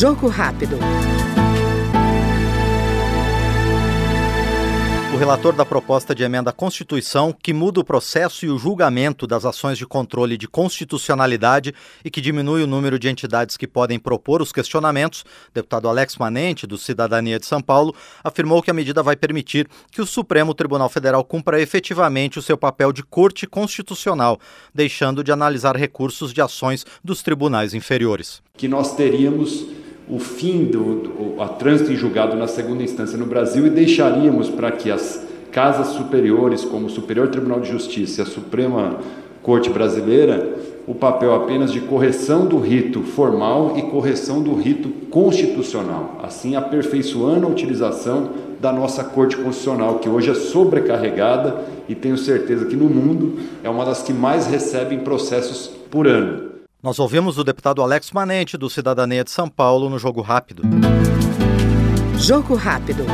Jogo rápido. relator da proposta de emenda à Constituição que muda o processo e o julgamento das ações de controle de constitucionalidade e que diminui o número de entidades que podem propor os questionamentos, deputado Alex Manente, do Cidadania de São Paulo, afirmou que a medida vai permitir que o Supremo Tribunal Federal cumpra efetivamente o seu papel de corte constitucional, deixando de analisar recursos de ações dos tribunais inferiores. Que nós teríamos o fim do, do a trânsito em julgado na segunda instância no Brasil e deixaríamos para que as casas superiores, como o Superior Tribunal de Justiça e a Suprema Corte Brasileira, o papel apenas de correção do rito formal e correção do rito constitucional, assim aperfeiçoando a utilização da nossa Corte Constitucional, que hoje é sobrecarregada e tenho certeza que no mundo é uma das que mais recebem processos por ano. Nós ouvimos o deputado Alex Manente, do Cidadania de São Paulo, no Jogo Rápido. Jogo Rápido.